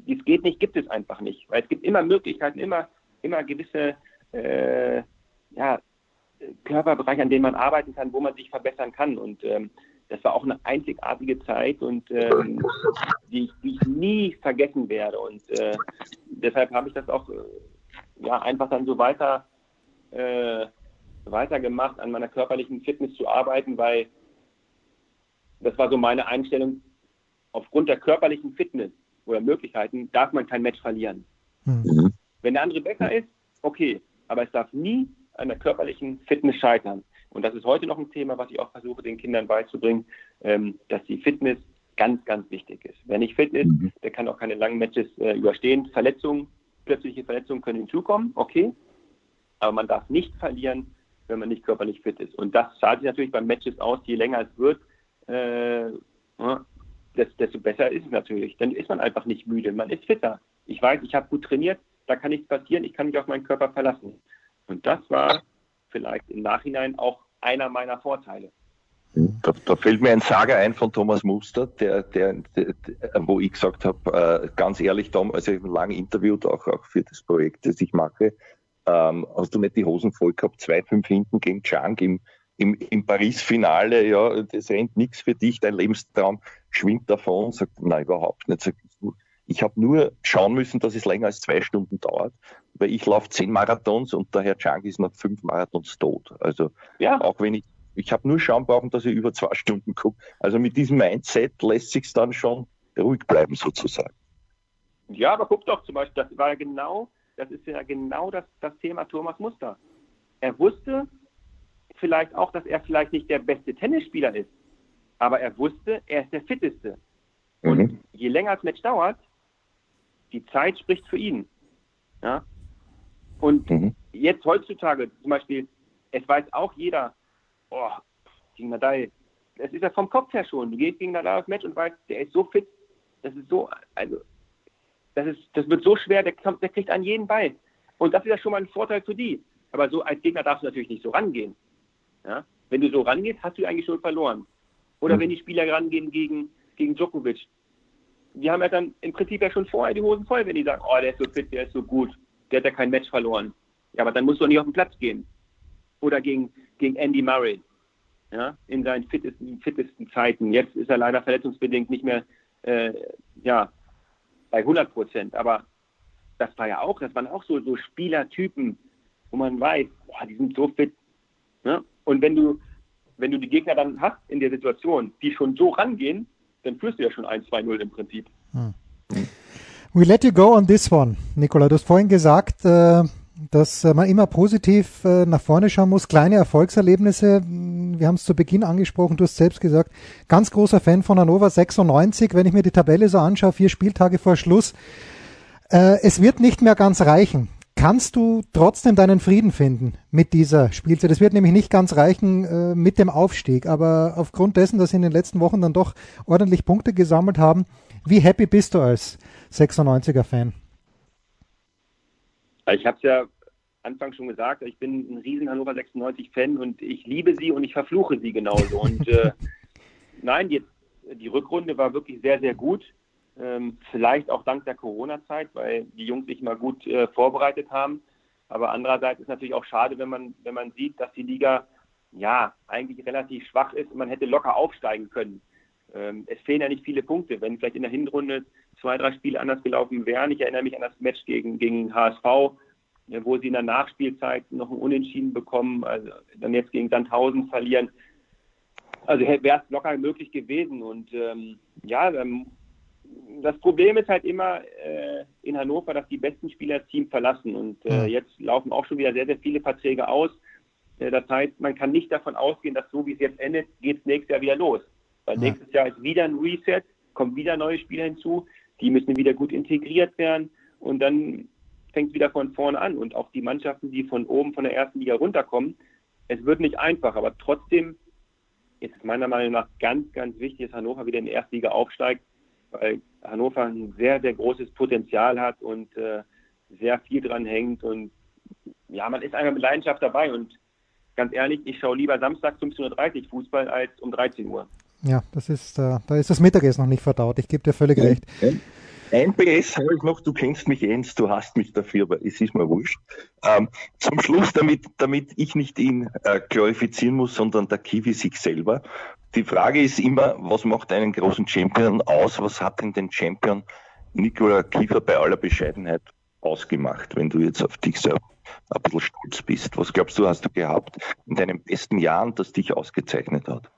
dies geht nicht, gibt es einfach nicht. Weil es gibt immer Möglichkeiten, immer, immer gewisse äh, ja, Körperbereiche, an denen man arbeiten kann, wo man sich verbessern kann. Und ähm, das war auch eine einzigartige Zeit und ähm, die, die, ich nie vergessen werde. Und äh, deshalb habe ich das auch äh, ja, einfach dann so weiter, äh, weitergemacht, an meiner körperlichen Fitness zu arbeiten, weil das war so meine Einstellung. Aufgrund der körperlichen Fitness oder Möglichkeiten darf man kein Match verlieren. Mhm. Wenn der andere besser ist, okay, aber es darf nie an der körperlichen Fitness scheitern. Und das ist heute noch ein Thema, was ich auch versuche, den Kindern beizubringen, ähm, dass die Fitness ganz, ganz wichtig ist. Wer nicht fit ist, mhm. der kann auch keine langen Matches äh, überstehen. Verletzungen, plötzliche Verletzungen können hinzukommen, okay, aber man darf nicht verlieren, wenn man nicht körperlich fit ist. Und das zahlt sich natürlich bei Matches aus, je länger es wird, äh, desto besser ist es natürlich. Dann ist man einfach nicht müde, man ist fitter. Ich weiß, ich habe gut trainiert, da kann nichts passieren, ich kann mich auf meinen Körper verlassen. Und das war vielleicht im Nachhinein auch einer meiner Vorteile. Da, da, fällt mir ein Sager ein von Thomas Muster, der, der, der, wo ich gesagt habe, äh, ganz ehrlich, Tom, also ich habe lange interviewt, auch, auch für das Projekt, das ich mache, ähm, hast du nicht die Hosen voll gehabt, 2-5 hinten gegen Chang im, im, im Paris-Finale, ja, das rennt nichts für dich, dein Lebenstraum schwimmt davon, sagt, nein, überhaupt nicht. Sagt, ich habe nur schauen müssen, dass es länger als zwei Stunden dauert, weil ich laufe zehn Marathons und der Herr Chang ist nach fünf Marathons tot. Also ja. auch wenn ich, ich habe nur schauen brauchen, dass ich über zwei Stunden komme. Also mit diesem Mindset lässt sich dann schon ruhig bleiben sozusagen. Ja, aber guck doch zum Beispiel, das war ja genau, das ist ja genau das, das Thema Thomas Muster. Er wusste, vielleicht auch, dass er vielleicht nicht der beste Tennisspieler ist, aber er wusste, er ist der fitteste. Und mhm. je länger das Match dauert, die Zeit spricht für ihn. Ja? Und mhm. jetzt heutzutage zum Beispiel, es weiß auch jeder, oh, gegen Nadal, es ist ja vom Kopf her schon. Du gehst gegen Nadal aufs Match und weißt, der ist so fit, das ist so, also, das ist, das wird so schwer, der, der kriegt an jeden Ball. Und das ist ja schon mal ein Vorteil für die. Aber so als Gegner darfst du natürlich nicht so rangehen. Ja? Wenn du so rangehst, hast du eigentlich schon verloren. Oder mhm. wenn die Spieler rangehen gegen, gegen Djokovic. Die haben ja dann im Prinzip ja schon vorher die Hosen voll, wenn die sagen, oh, der ist so fit, der ist so gut, der hat ja kein Match verloren. Ja, aber dann musst du auch nicht auf den Platz gehen. Oder gegen, gegen Andy Murray, ja, in seinen fittesten, fittesten Zeiten. Jetzt ist er leider verletzungsbedingt nicht mehr äh, ja, bei 100 Prozent. Aber das war ja auch, das waren auch so, so Spielertypen, wo man weiß, boah, die sind so fit. Ne? Und wenn du, wenn du die Gegner dann hast in der Situation, die schon so rangehen, dann führst du ja schon 1-2-0 im Prinzip. Hm. We let you go on this one, Nicola. Du hast vorhin gesagt, äh, dass man immer positiv äh, nach vorne schauen muss. Kleine Erfolgserlebnisse, wir haben es zu Beginn angesprochen, du hast selbst gesagt, ganz großer Fan von Hannover 96. Wenn ich mir die Tabelle so anschaue, vier Spieltage vor Schluss, äh, es wird nicht mehr ganz reichen. Kannst du trotzdem deinen Frieden finden mit dieser Spielzeit? Es wird nämlich nicht ganz reichen äh, mit dem Aufstieg, aber aufgrund dessen, dass sie in den letzten Wochen dann doch ordentlich Punkte gesammelt haben, wie happy bist du als 96er-Fan? Ich habe es ja Anfang schon gesagt, ich bin ein riesen Hannover 96-Fan und ich liebe sie und ich verfluche sie genauso. Und äh, nein, jetzt, die Rückrunde war wirklich sehr, sehr gut. Ähm, vielleicht auch dank der Corona-Zeit, weil die Jungs sich mal gut äh, vorbereitet haben. Aber andererseits ist natürlich auch schade, wenn man, wenn man sieht, dass die Liga ja eigentlich relativ schwach ist und man hätte locker aufsteigen können. Ähm, es fehlen ja nicht viele Punkte. Wenn vielleicht in der Hinrunde zwei, drei Spiele anders gelaufen wären, ich erinnere mich an das Match gegen, gegen HSV, wo sie in der Nachspielzeit noch ein Unentschieden bekommen, also dann jetzt gegen Sandhausen verlieren. Also wäre es locker möglich gewesen. Und ähm, ja, ähm, das Problem ist halt immer äh, in Hannover, dass die besten Spieler das Team verlassen. Und äh, jetzt laufen auch schon wieder sehr, sehr viele Verträge aus. Äh, das heißt, man kann nicht davon ausgehen, dass so wie es jetzt endet, geht es nächstes Jahr wieder los. Weil ja. nächstes Jahr ist wieder ein Reset, kommen wieder neue Spieler hinzu, die müssen wieder gut integriert werden und dann fängt es wieder von vorne an. Und auch die Mannschaften, die von oben von der ersten Liga runterkommen, es wird nicht einfach, aber trotzdem ist es meiner Meinung nach ganz, ganz wichtig, dass Hannover wieder in die erste Liga aufsteigt, weil Hannover ein sehr, sehr großes Potenzial hat und äh, sehr viel dran hängt. Und ja, man ist einfach mit Leidenschaft dabei. Und ganz ehrlich, ich schaue lieber Samstag 15.30 Uhr Fußball als um 13 Uhr. Ja, das ist, äh, da ist das Mittagessen noch nicht verdaut. Ich gebe dir völlig ja, recht. Ja. Ein PS habe ich noch, du kennst mich Jens, du hast mich dafür, aber es ist mir wurscht. Ähm, zum Schluss, damit, damit ich nicht ihn äh, glorifizieren muss, sondern der Kiwi sich selber. Die Frage ist immer, was macht einen großen Champion aus? Was hat denn den Champion Nikola Kiefer bei aller Bescheidenheit ausgemacht, wenn du jetzt auf dich selber ein bisschen stolz bist? Was glaubst du, hast du gehabt in deinen besten Jahren, das dich ausgezeichnet hat?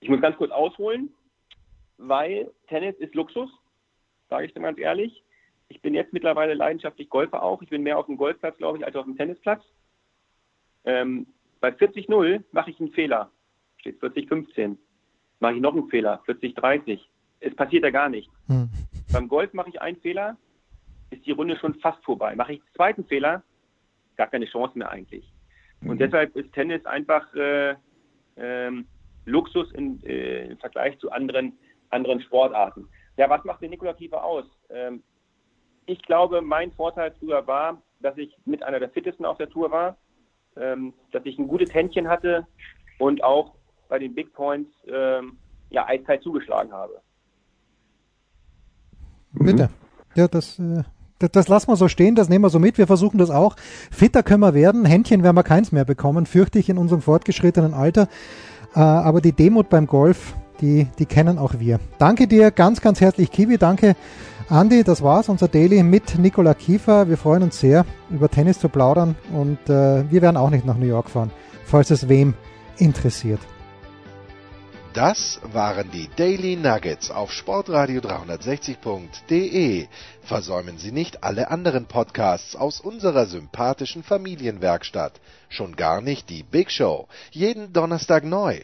Ich muss ganz kurz ausholen, weil Tennis ist Luxus, sage ich dir ganz ehrlich. Ich bin jetzt mittlerweile leidenschaftlich Golfer auch. Ich bin mehr auf dem Golfplatz, glaube ich, als auf dem Tennisplatz. Ähm, bei 40-0 mache ich einen Fehler. Steht 40-15. Mache ich noch einen Fehler, 40-30. Es passiert ja gar nichts. Hm. Beim Golf mache ich einen Fehler, ist die Runde schon fast vorbei. Mache ich einen zweiten Fehler, gar keine Chance mehr eigentlich. Und mhm. deshalb ist Tennis einfach äh, ähm, Luxus in, äh, im Vergleich zu anderen, anderen Sportarten. Ja, was macht den Nikola Kiefer aus? Ähm, ich glaube, mein Vorteil früher war, dass ich mit einer der fittesten auf der Tour war, ähm, dass ich ein gutes Händchen hatte und auch bei den Big Points ähm, ja eiskalt zugeschlagen habe. Bitte. Ja, das, äh, das, das lassen wir so stehen, das nehmen wir so mit. Wir versuchen das auch. Fitter können wir werden. Händchen werden wir keins mehr bekommen, fürchte ich in unserem fortgeschrittenen Alter. Äh, aber die Demut beim Golf, die, die kennen auch wir. Danke dir ganz, ganz herzlich, Kiwi. Danke, Andi. Das war's, unser Daily mit Nikola Kiefer. Wir freuen uns sehr, über Tennis zu plaudern und äh, wir werden auch nicht nach New York fahren, falls es wem interessiert. Das waren die Daily Nuggets auf Sportradio 360.de. Versäumen Sie nicht alle anderen Podcasts aus unserer sympathischen Familienwerkstatt. Schon gar nicht die Big Show. Jeden Donnerstag neu.